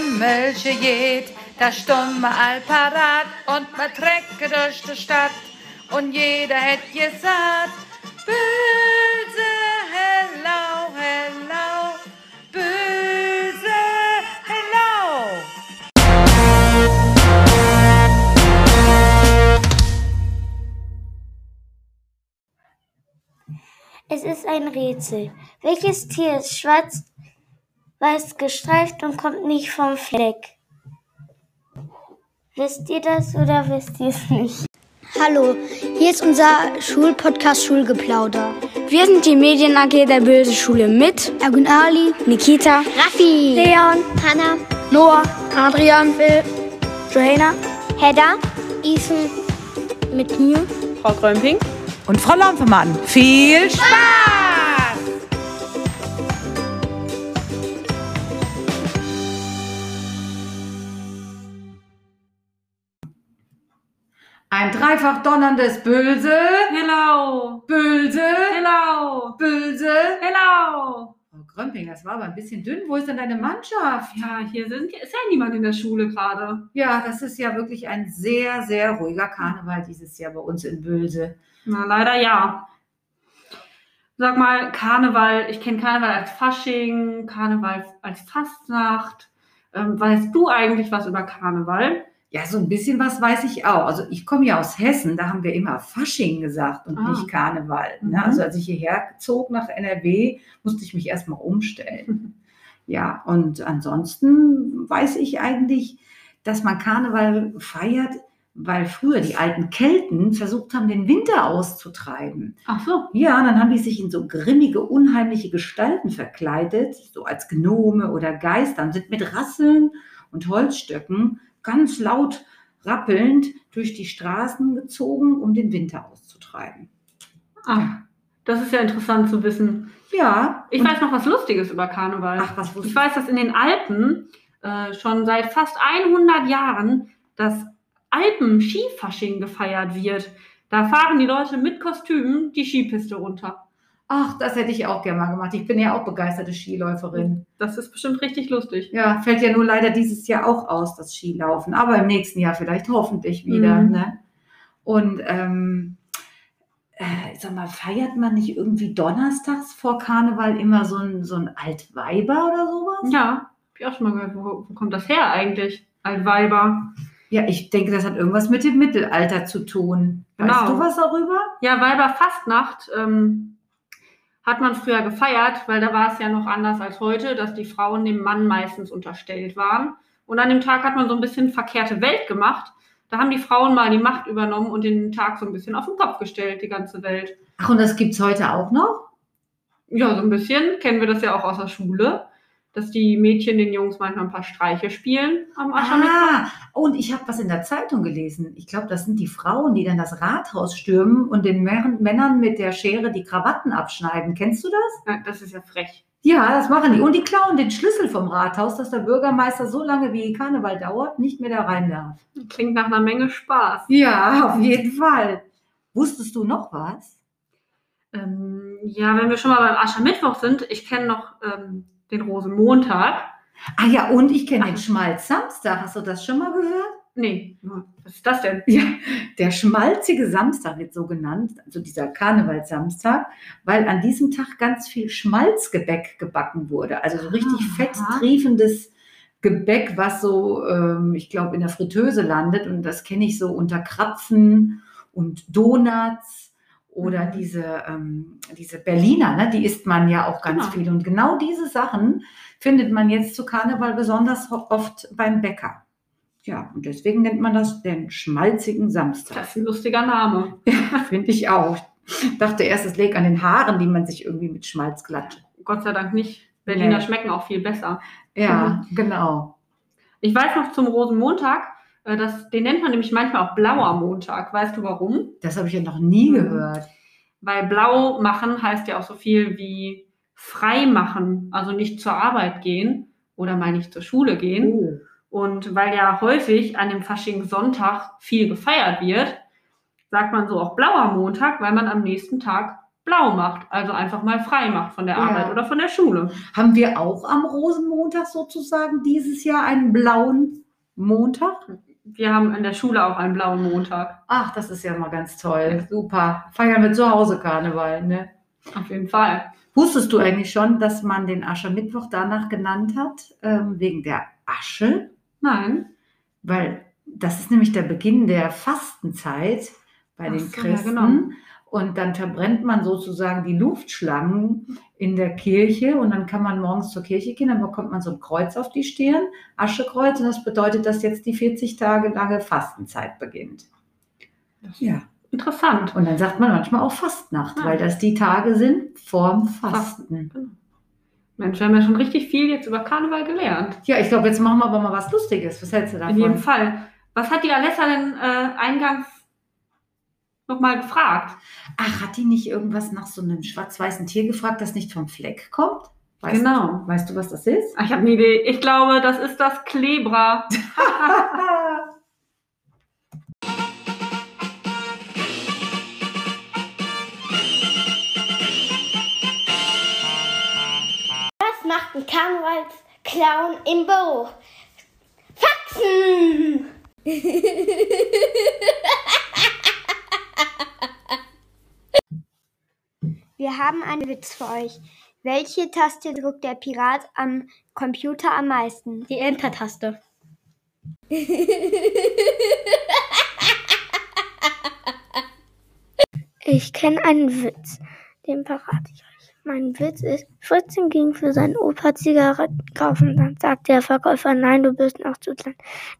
Melche geht, das stumme Allparat und man trecke durch die Stadt und jeder hätt gesagt, böse, hello, hello, böse, hello. Es ist ein Rätsel. Welches Tier ist schwarz-weiß gestreift und kommt nicht vom Fleck? Wisst ihr das oder wisst ihr es nicht? Hallo, hier ist unser Schulpodcast Schulgeplauder. Wir sind die Medien AG der Böse Schule mit Ergun Ali, Nikita, Raffi, Leon, Hannah, Noah, Adrian, Phil, Johanna, Hedda, Ethan, mit mir, Frau Grömping Und Frau Lampemann, viel Spaß! Ein dreifach donnerndes Böse, Hello! Böse, Hello! Böse. Hello! Frau Grömping, das war aber ein bisschen dünn. Wo ist denn deine Mannschaft? Ja, hier sind, ist ja niemand in der Schule gerade. Ja, das ist ja wirklich ein sehr, sehr ruhiger Karneval dieses Jahr bei uns in Böse. Na, leider ja. Sag mal, Karneval, ich kenne Karneval als Fasching, Karneval als Fastnacht. Ähm, weißt du eigentlich was über Karneval? Ja, so ein bisschen was weiß ich auch. Also ich komme ja aus Hessen, da haben wir immer Fasching gesagt und Ah. nicht Karneval. Ne? Mhm. Also als ich hierher zog nach NRW, musste ich mich erstmal umstellen. Ja, und ansonsten weiß ich eigentlich, dass man Karneval feiert, weil früher die alten Kelten versucht haben, den Winter auszutreiben. Ach so. Ja, und dann haben die sich in so grimmige, unheimliche Gestalten verkleidet, so als Gnome oder Geister, und sind mit Rasseln und Holzstöcken ganz laut rappelnd durch die Straßen gezogen, um den Winter auszutreiben. Ah, das ist ja interessant zu wissen. Ja, Ich weiß noch was Lustiges über Karneval. Ach, was wusste Ich weiß, dass in den Alpen äh, schon seit fast 100 Jahren das Alpen-Skifasching gefeiert wird. Da fahren die Leute mit Kostümen die Skipiste runter. Ach, das hätte ich auch gerne mal gemacht. Ich bin ja auch begeisterte Skiläuferin. Das ist bestimmt richtig lustig. Ja, fällt ja nur leider dieses Jahr auch aus, das Skilaufen. Aber im nächsten Jahr vielleicht hoffentlich wieder. Mhm. Ne? Und ähm, äh, sag mal, feiert man nicht irgendwie donnerstags vor Karneval immer so ein, so ein Altweiber oder sowas? Ja, hab ich auch schon mal gehört. Wo, wo kommt das her eigentlich? Altweiber. Ja, ich denke, das hat irgendwas mit dem Mittelalter zu tun. Weißt Genau. du was darüber? Ja, Weiberfastnacht ähm, hat man früher gefeiert, weil da war es ja noch anders als heute, dass die Frauen dem Mann meistens unterstellt waren. Und an dem Tag hat man so ein bisschen verkehrte Welt gemacht. Da haben die Frauen mal die Macht übernommen und den Tag so ein bisschen auf den Kopf gestellt, die ganze Welt. Ach, und das gibt es heute auch noch? Ja, so ein bisschen kennen wir das ja auch aus der Schule, dass die Mädchen den Jungs manchmal ein paar Streiche spielen am Aschermittwoch. Ah, und ich habe was in der Zeitung gelesen. Ich glaube, das sind die Frauen, die dann das Rathaus stürmen und den Mä- Männern mit der Schere die Krawatten abschneiden. Kennst du das? Ja, das ist ja frech. Ja, das machen die. Und die klauen den Schlüssel vom Rathaus, dass der Bürgermeister so lange wie Karneval dauert, nicht mehr da rein darf. Klingt nach einer Menge Spaß. Ja, auf jeden Fall. Wusstest du noch was? Ähm, ja, wenn wir schon mal beim Aschermittwoch sind, ich kenne noch ähm, den Rosenmontag. Ah ja, und ich kenne den Schmalz-Samstag. Hast du das schon mal gehört? Nee, was ist das denn? Ja, der schmalzige Samstag wird so genannt, also dieser Karnevalssamstag, weil an diesem Tag ganz viel Schmalzgebäck gebacken wurde. Also so richtig Ah, fett aha. triefendes Gebäck, was so, ähm, ich glaube, in der Fritteuse landet. Und das kenne ich so unter Krapfen und Donuts oder Mhm. diese, ähm, diese Berliner, ne? die isst man ja auch ganz Genau. viel. Und genau diese Sachen findet man jetzt zu Karneval besonders oft beim Bäcker. Ja, und deswegen nennt man das den schmalzigen Samstag. Das ist ein lustiger Name. Finde ich auch. Dachte erst, es liegt an den Haaren, die man sich irgendwie mit Schmalz glatt. Gott sei Dank nicht. Berliner Nee. schmecken auch viel besser. Ja, genau. Ich weiß noch zum Rosenmontag, das, den nennt man nämlich manchmal auch blauer Montag. Weißt du warum? Das habe ich ja noch nie Mhm. gehört. Weil blau machen heißt ja auch so viel wie frei machen, also nicht zur Arbeit gehen oder mal nicht zur Schule gehen. Oh. Und weil ja häufig an dem Faschingssonntag viel gefeiert wird, sagt man so auch blauer Montag, weil man am nächsten Tag blau macht. Also einfach mal frei macht von der Ja. Arbeit oder von der Schule. Haben wir auch am Rosenmontag sozusagen dieses Jahr einen blauen Montag? Wir haben in der Schule auch einen blauen Montag. Ach, das ist ja mal ganz toll. Super. Feiern wir zu Hause Karneval, ne? Auf jeden Fall. Wusstest du eigentlich schon, dass man den Aschermittwoch danach genannt hat, ähm, wegen der Asche? Nein. Weil das ist nämlich der Beginn der Fastenzeit bei Ach den so, ja, Christen. genau. Und dann verbrennt man sozusagen die Luftschlangen in der Kirche und dann kann man morgens zur Kirche gehen, dann bekommt man so ein Kreuz auf die Stirn, Aschekreuz, und das bedeutet, dass jetzt die 40 Tage lange Fastenzeit beginnt. Ja. Interessant. Und dann sagt man manchmal auch Fastnacht, Ah. weil das die Tage sind vorm Fasten. Mensch, wir haben ja schon richtig viel jetzt über Karneval gelernt. Ja, ich glaube, jetzt machen wir aber mal was Lustiges. Was hältst du davon? In jedem Fall. Was hat die Alessa denn äh, eingangs nochmal gefragt? Ach, hat die nicht irgendwas nach so einem schwarz-weißen Tier gefragt, das nicht vom Fleck kommt? Weißt Genau. Du, weißt du, was das ist? Ah, Ich habe eine Idee. Ich glaube, das ist das Klebra. Was macht ein Karnevalsclown im Büro? Faxen! Wir haben einen Witz für euch. Welche Taste drückt der Pirat am Computer am meisten? Die Enter-Taste. Ich kenne einen Witz, den verrate ich euch. Mein Witz ist, Fritzchen ging für seinen Opa Zigaretten kaufen. Dann sagte der Verkäufer, nein, du bist noch zu klein.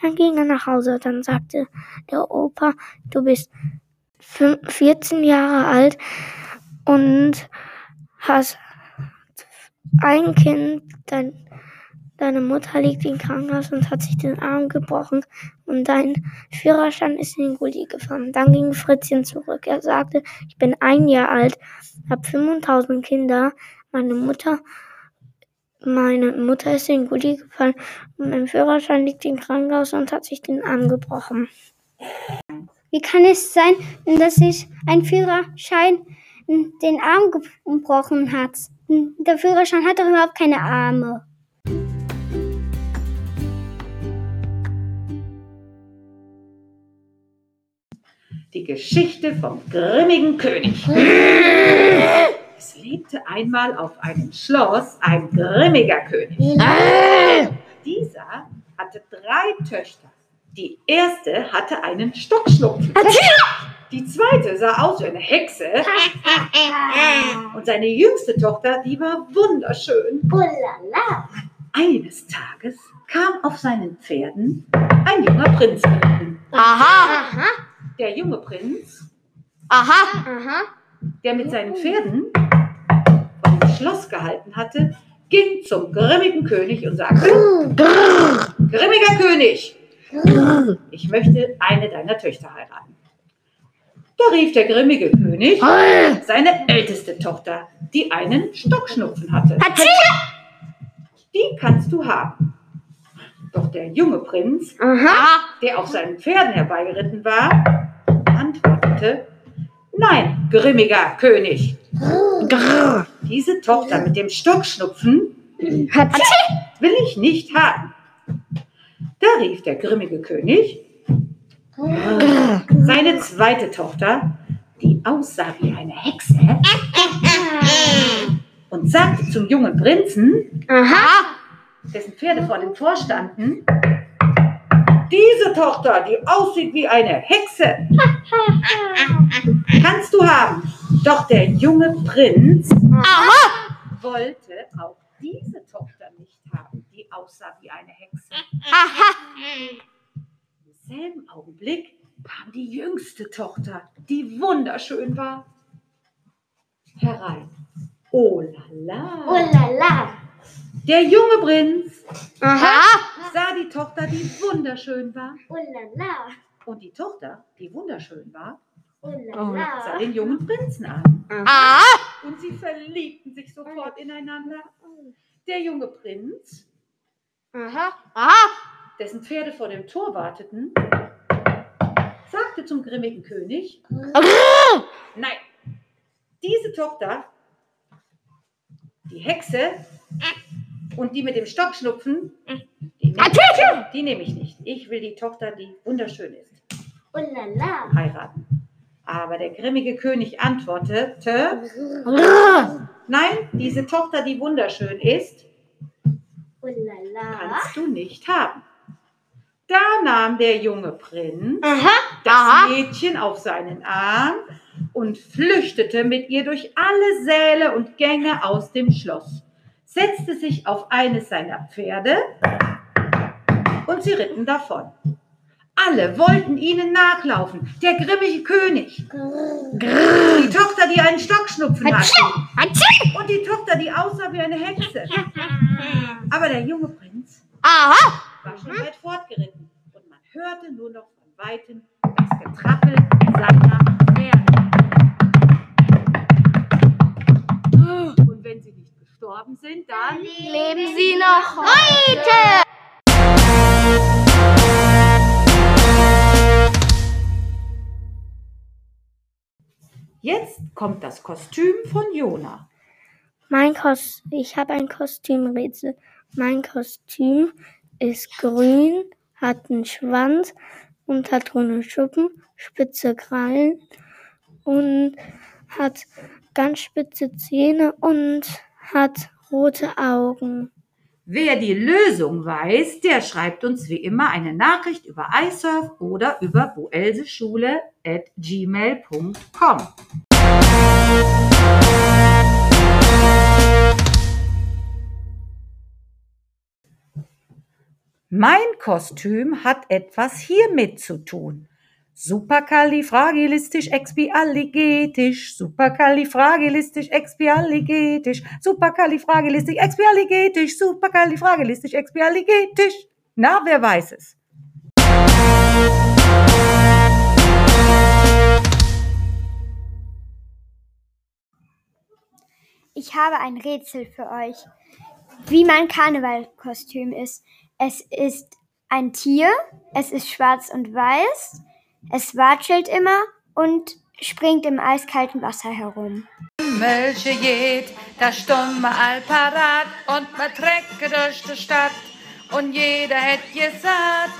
Dann ging er nach Hause. Dann sagte der Opa, du bist fün- 14 Jahre alt und hast ein Kind. Dein, deine Mutter liegt im Krankenhaus und hat sich den Arm gebrochen und dein Führerschein ist in den Gully gefahren. Dann ging Fritzchen zurück. Er sagte, ich bin ein Jahr alt, habe 5000 Kinder, meine Mutter, meine Mutter ist in den Gully gefallen und mein Führerschein liegt im Krankenhaus und hat sich den Arm gebrochen. Wie kann es sein, dass sich ein Führerschein den Arm gebrochen hat? Der Führerschein hat doch überhaupt keine Arme. Die Geschichte vom grimmigen König. Es lebte einmal auf einem Schloss ein grimmiger König. Dieser hatte drei Töchter. Die erste hatte einen Stockschnupfen. Die zweite sah aus wie eine Hexe. Und seine jüngste Tochter, die war wunderschön. Ulala! Eines Tages kam auf seinen Pferden ein junger Prinz geritten. Aha. Aha, Der junge Prinz Aha. aha. der mit seinen Pferden vor dem Schloss gehalten hatte, ging zum grimmigen König und sagte, Grimmiger König, ich möchte eine deiner Töchter heiraten. Da rief der grimmige König seine älteste Tochter, die einen Stockschnupfen hatte. Die kannst du haben. Doch der junge Prinz, Aha. der auf seinen Pferden herbeigeritten war, antwortete, Nein, grimmiger König, Grrr. diese Tochter mit dem Stockschnupfen Hat will ich nicht haben. Da rief der grimmige König seine zweite Tochter, die aussah wie eine Hexe, und sagte zum jungen Prinzen, Aha. dessen Pferde vor dem Tor standen, diese Tochter, die aussieht wie eine Hexe, kannst du haben. Doch der junge Prinz Aha. wollte auch diese Tochter nicht haben, die aussah wie eine Hexe. Aha. Im selben Augenblick kam die jüngste Tochter, die wunderschön war, herein. Oh la la. Ulala! Der junge Prinz Aha. sah die Tochter, die wunderschön war. Ulala! Und die Tochter, die wunderschön war, sah Ulala! den jungen Prinzen an. Aha. Und sie verliebten sich sofort ineinander. Der junge Prinz, Aha. Aha. Dessen Pferde vor dem Tor warteten, sagte zum grimmigen König, nein, diese Tochter, die Hexe und die mit dem Stockschnupfen, die nehme ich, die nehme ich nicht. Ich will die Tochter, die wunderschön ist, heiraten. Aber der grimmige König antwortete, nein, diese Tochter, die wunderschön ist, kannst du nicht haben. Da nahm der junge Prinz Aha. das Aha. Mädchen auf seinen Arm und flüchtete mit ihr durch alle Säle und Gänge aus dem Schloss, setzte sich auf eines seiner Pferde und sie ritten davon. Alle wollten ihnen nachlaufen. Der grimmige König, die Tochter, die einen Stockschnupfen hatte und die Tochter, die aussah wie eine Hexe. Aber der junge Prinz Aha. war schon weit fortgeritten und man hörte nur noch von Weitem das Getrappel seiner Pferde. Und wenn sie nicht gestorben sind, dann Leben Sie noch heute? jetzt kommt das Kostüm von Jona. Mein Kos ich habe ein Kostümrätsel. Mein Kostüm ist grün, hat einen Schwanz und hat runde Schuppen, spitze Krallen und hat ganz spitze Zähne und hat rote Augen. Wer die Lösung weiß, der schreibt uns wie immer eine Nachricht über iSurf oder über boelseschule Mein Kostüm hat etwas hiermit zu tun. Superkalifragilistisch expialigetisch, superkalifragilistisch expialigetisch, superkalifragilistisch expialigetisch, superkalifragilistisch expialigetisch. Na, wer weiß es? Ich habe ein Rätsel für euch, wie mein Karnevalkostüm ist. Es ist ein Tier, es ist schwarz und weiß, es watschelt immer und springt im eiskalten Wasser herum. Welche geht, das stumme Allparat und man trecke durch die Stadt. Und jeder hätt gesagt,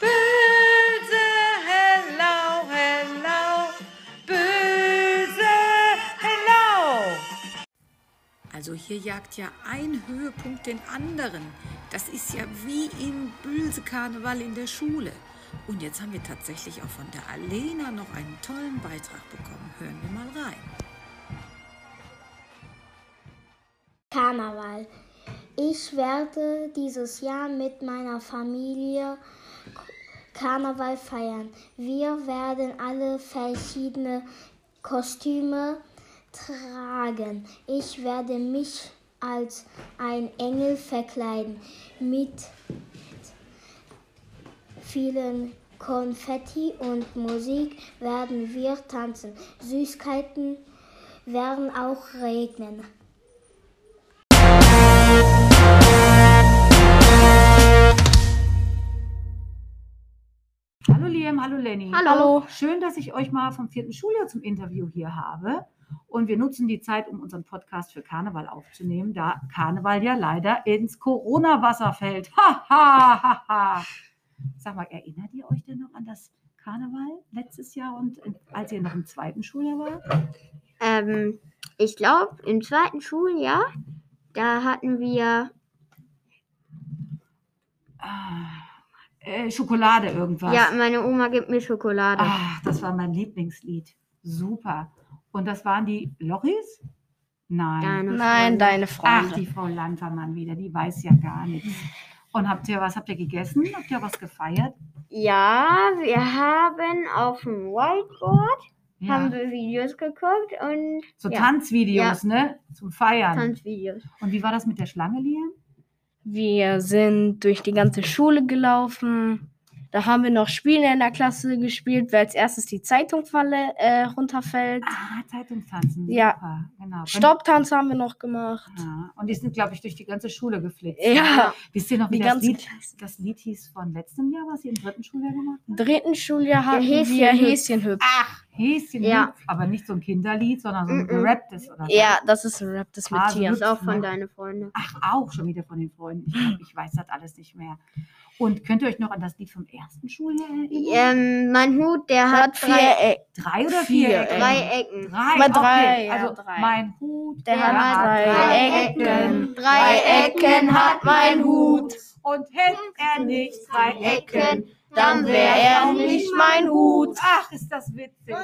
böse, Also hier jagt ja ein Höhepunkt den anderen. Das ist ja wie im Bülse-Karneval in der Schule. Und jetzt haben wir tatsächlich auch von der Alena noch einen tollen Beitrag bekommen. Hören wir mal rein. Karneval. Ich werde dieses Jahr mit meiner Familie Karneval feiern. Wir werden alle verschiedene Kostüme tragen. Ich werde mich als ein Engel verkleiden mit vielen Konfetti und Musik werden wir tanzen. Süßigkeiten werden auch regnen. Hallo Liam, hallo Lenny. Hallo. Schön, dass ich euch mal vom vierten Schuljahr zum Interview hier habe. Und wir nutzen die Zeit, um unseren Podcast für Karneval aufzunehmen, da Karneval ja leider ins Corona-Wasser fällt. Ha, ha, ha, ha. Sag mal, erinnert ihr euch denn noch an das Karneval letztes Jahr und als ihr noch im zweiten Schuljahr wart? Ähm, ich glaube, im zweiten Schuljahr, da hatten wir, Ah, äh, Schokolade irgendwas. ja, meine Oma gibt mir Schokolade. Ach, das war mein Lieblingslied. Super. Und das waren die Lochis? Nein. Deine Nein, Freunde. deine Ach, Freunde. die Frau Landvermann wieder, die weiß ja gar nichts. Und habt ihr was, habt ihr gegessen? Habt ihr was gefeiert? Ja, wir haben auf dem Whiteboard Ja. haben wir Videos geguckt und so ja, Tanzvideos, ne? Zum Feiern. Tanzvideos. Und wie war das mit der Schlange, Liam? Wir sind durch die ganze Schule gelaufen. Da haben wir noch Spiele in der Klasse gespielt, wer als erstes die Zeitung falle, äh, runterfällt. Ah, Zeitungstanzen. Ja. Super. Genau. Stopptanz haben wir noch gemacht. Ja. Und die sind, glaube ich, durch die ganze Schule geflitzt. Ja. Wisst ihr noch, wie Die das Lied, das Lied hieß von letztem Jahr, was ihr im dritten Schuljahr gemacht Im habt? dritten Schuljahr Häschenhüpf. wir Häschenhüpf. Ach, Häschen, Ja. aber nicht so ein Kinderlied, sondern so ein Mhm. gerapptes oder so. Ja, das ist das mit Ah, Tieren. ist auch von Ne? deinen Freunden. Ach, auch schon wieder von den Freunden. Ich, glaub, ich weiß das alles nicht mehr. Und könnt ihr euch noch an das Lied vom ersten Schuljahr erinnern? Ähm, mein Hut, der hat Hat vier drei, Ecken. Drei oder vier, vier? äh, drei Ecken. Drei, Mal okay. drei, ja, Also drei. mein Hut, Der hat drei Ecken. Drei Ecken hat mein Hut. Und hätte er nicht drei Ecken, Dann wär er nicht mein Hut. Ach, ist das witzig.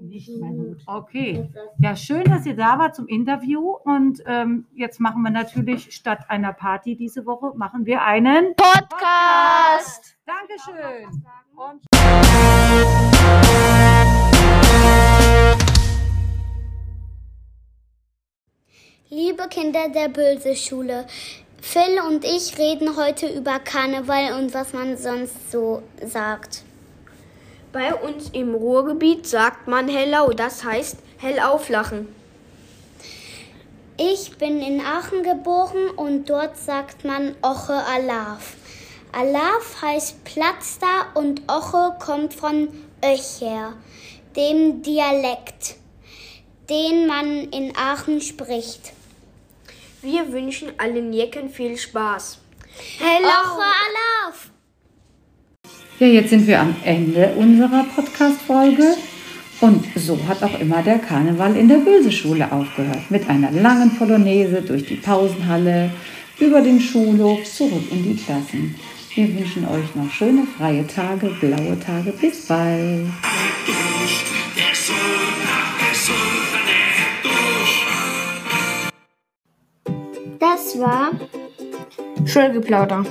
Nicht mein Hut. Okay. Ja, schön, dass ihr da wart zum Interview. Und ähm, jetzt machen wir natürlich statt einer Party diese Woche, machen wir einen Podcast. Dankeschön. Und Liebe Kinder der Bülse-Schule, Phil und ich reden heute über Karneval und was man sonst so sagt. Bei uns im Ruhrgebiet sagt man hellau, das heißt hell auflachen. Ich bin in Aachen geboren und dort sagt man Oche Alaf. Alaf heißt Platz da und Oche kommt von Öcher, dem Dialekt, den man in Aachen spricht. Wir wünschen allen Jecken viel Spaß. Oche Alaf! Ja, jetzt sind wir am Ende unserer Podcast-Folge. Und so hat auch immer der Karneval in der Böse-Schule aufgehört. Mit einer langen Polonaise durch die Pausenhalle, über den Schulhof, zurück in die Klassen. Wir wünschen euch noch schöne freie Tage, blaue Tage. Bis bald. Das war Schulgeplauder.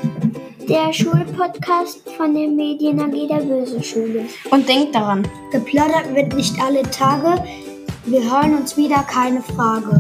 der Schulpodcast von der Medien AG der Böse Schule. Und denkt daran, Geplaudert wird nicht alle Tage. Wir hören uns wieder, keine Frage.